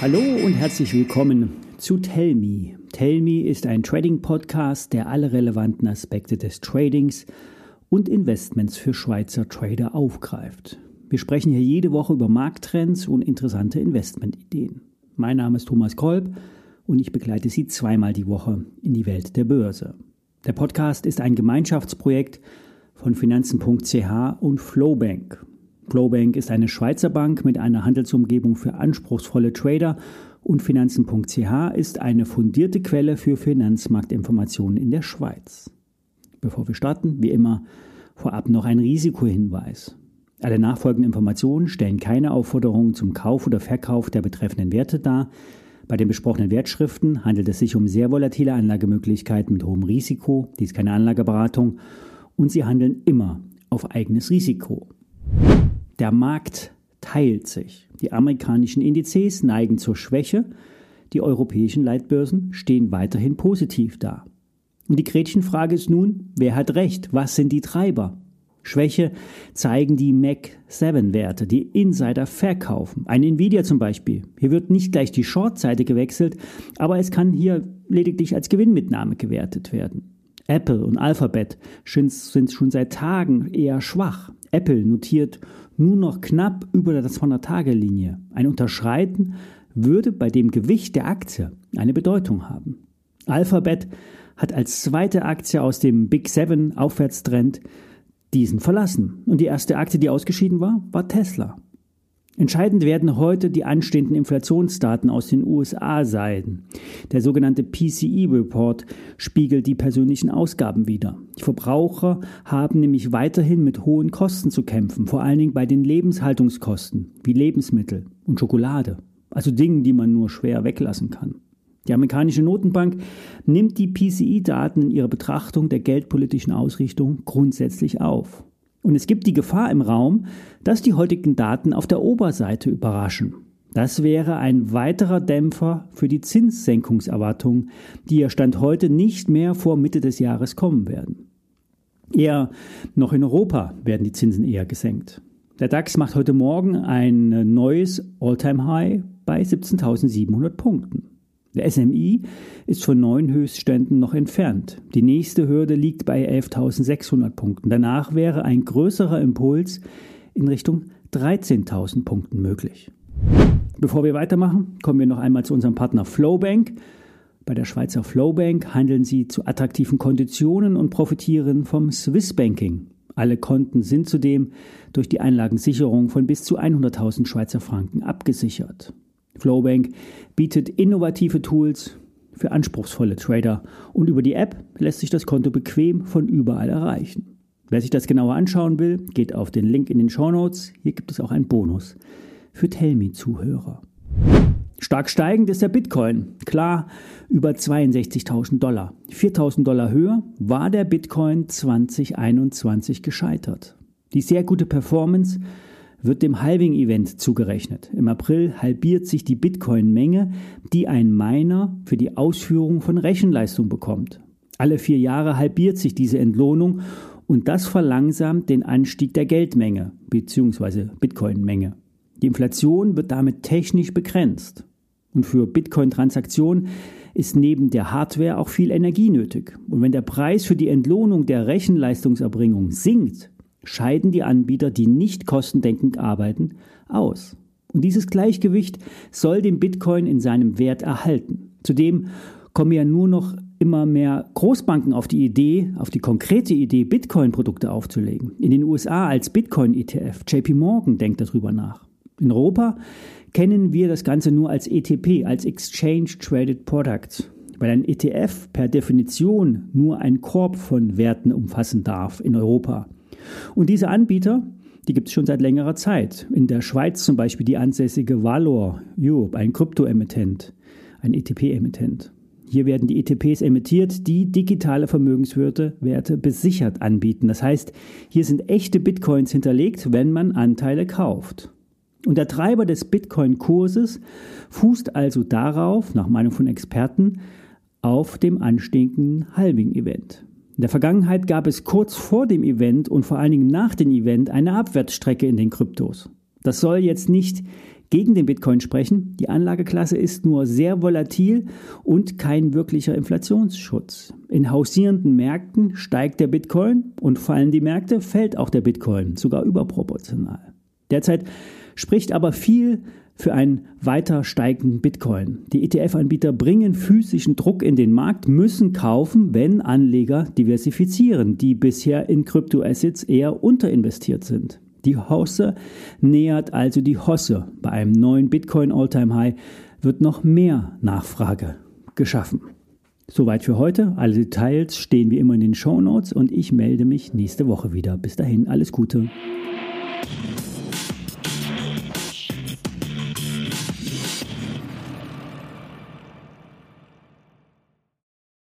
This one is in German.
Hallo und herzlich willkommen zu Tell Me. Tell Me ist ein Trading-Podcast, der alle relevanten Aspekte des Tradings und Investments für Schweizer Trader aufgreift. Wir sprechen hier jede Woche über Markttrends und interessante Investmentideen. Mein Name ist Thomas Kolb und ich begleite Sie zweimal die Woche in die Welt der Börse. Der Podcast ist ein Gemeinschaftsprojekt von Finanzen.ch und Flowbank. Flowbank ist eine Schweizer Bank mit einer Handelsumgebung für anspruchsvolle Trader und Finanzen.ch ist eine fundierte Quelle für Finanzmarktinformationen in der Schweiz. Bevor wir starten, wie immer, vorab noch ein Risikohinweis. Alle nachfolgenden Informationen stellen keine Aufforderungen zum Kauf oder Verkauf der betreffenden Werte dar. Bei den besprochenen Wertschriften handelt es sich um sehr volatile Anlagemöglichkeiten mit hohem Risiko, dies ist keine Anlageberatung, und sie handeln immer auf eigenes Risiko. Der Markt teilt sich. Die amerikanischen Indizes neigen zur Schwäche, die europäischen Leitbörsen stehen weiterhin positiv da. Und die Gretchenfrage ist nun, wer hat recht? Was sind die Treiber? Schwäche zeigen die Mac-7-Werte, die Insider verkaufen. Ein Nvidia zum Beispiel. Hier wird nicht gleich die Short-Seite gewechselt, aber es kann hier lediglich als Gewinnmitnahme gewertet werden. Apple und Alphabet sind schon seit Tagen eher schwach. Apple notiert nur noch knapp über der 200-Tage-Linie. Ein Unterschreiten würde bei dem Gewicht der Aktie eine Bedeutung haben. Alphabet hat als zweite Aktie aus dem Big Seven Aufwärtstrend diesen verlassen. Und die erste Aktie, die ausgeschieden war, war Tesla. Entscheidend werden heute die anstehenden Inflationsdaten aus den USA sein. Der sogenannte PCE-Report spiegelt die persönlichen Ausgaben wider. Die Verbraucher haben nämlich weiterhin mit hohen Kosten zu kämpfen, vor allen Dingen bei den Lebenshaltungskosten wie Lebensmittel und Schokolade, also Dingen, die man nur schwer weglassen kann. Die amerikanische Notenbank nimmt die PCI-Daten in ihrer Betrachtung der geldpolitischen Ausrichtung grundsätzlich auf. Und es gibt die Gefahr im Raum, dass die heutigen Daten auf der Oberseite überraschen. Das wäre ein weiterer Dämpfer für die Zinssenkungserwartungen, die ja Stand heute nicht mehr vor Mitte des Jahres kommen werden. Eher noch in Europa werden die Zinsen eher gesenkt. Der DAX macht heute Morgen ein neues All-Time-High bei 17.700 Punkten. Der SMI ist von neuen Höchstständen noch entfernt. Die nächste Hürde liegt bei 11.600 Punkten. Danach wäre ein größerer Impuls in Richtung 13.000 Punkten möglich. Bevor wir weitermachen, kommen wir noch einmal zu unserem Partner Flowbank. Bei der Schweizer Flowbank handeln Sie zu attraktiven Konditionen und profitieren vom Swiss Banking. Alle Konten sind zudem durch die Einlagensicherung von bis zu 100.000 Schweizer Franken abgesichert. Flowbank bietet innovative Tools für anspruchsvolle Trader und über die App lässt sich das Konto bequem von überall erreichen. Wer sich das genauer anschauen will, geht auf den Link in den Show Notes. Hier gibt es auch einen Bonus für Tellme-Zuhörer. Stark steigend ist der Bitcoin. Klar, über 62.000 Dollar. 4.000 Dollar höher war der Bitcoin 2021 gescheitert. Die sehr gute Performance wird dem Halving-Event zugerechnet. Im April halbiert sich die Bitcoin-Menge, die ein Miner für die Ausführung von Rechenleistung bekommt. Alle vier Jahre halbiert sich diese Entlohnung und das verlangsamt den Anstieg der Geldmenge bzw. Bitcoin-Menge. Die Inflation wird damit technisch begrenzt. Und für Bitcoin-Transaktionen ist neben der Hardware auch viel Energie nötig. Und wenn der Preis für die Entlohnung der Rechenleistungserbringung sinkt, scheiden die Anbieter, die nicht kostendenkend arbeiten, aus. Und dieses Gleichgewicht soll den Bitcoin in seinem Wert erhalten. Zudem kommen ja nur noch immer mehr Großbanken auf die Idee, auf die konkrete Idee, Bitcoin-Produkte aufzulegen. In den USA als Bitcoin-ETF. JP Morgan denkt darüber nach. In Europa kennen wir das Ganze nur als ETP, als Exchange Traded Products, weil ein ETF per Definition nur ein Korb von Werten umfassen darf in Europa. Und diese Anbieter, die gibt es schon seit längerer Zeit. In der Schweiz zum Beispiel die ansässige Valor Europe, ein Kryptoemittent, ein ETP-Emittent. Hier werden die ETPs emittiert, die digitale Vermögenswerte Werte besichert anbieten. Das heißt, hier sind echte Bitcoins hinterlegt, wenn man Anteile kauft. Und der Treiber des Bitcoin-Kurses fußt also darauf, nach Meinung von Experten, auf dem anstehenden Halving-Event. In der Vergangenheit gab es kurz vor dem Event und vor allen Dingen nach dem Event eine Abwärtsstrecke in den Kryptos. Das soll jetzt nicht gegen den Bitcoin sprechen. Die Anlageklasse ist nur sehr volatil und kein wirklicher Inflationsschutz. In hausierenden Märkten steigt der Bitcoin und fallen die Märkte, fällt auch der Bitcoin, sogar überproportional. Derzeit spricht aber viel für einen weiter steigenden Bitcoin. Die ETF-Anbieter bringen physischen Druck in den Markt, müssen kaufen, wenn Anleger diversifizieren, die bisher in Kryptoassets eher unterinvestiert sind. Die Hosse nähert also die Hosse. Bei einem neuen Bitcoin Alltime High wird noch mehr Nachfrage geschaffen. Soweit für heute. Alle Details stehen wie immer in den Show Notes und ich melde mich nächste Woche wieder. Bis dahin, alles Gute.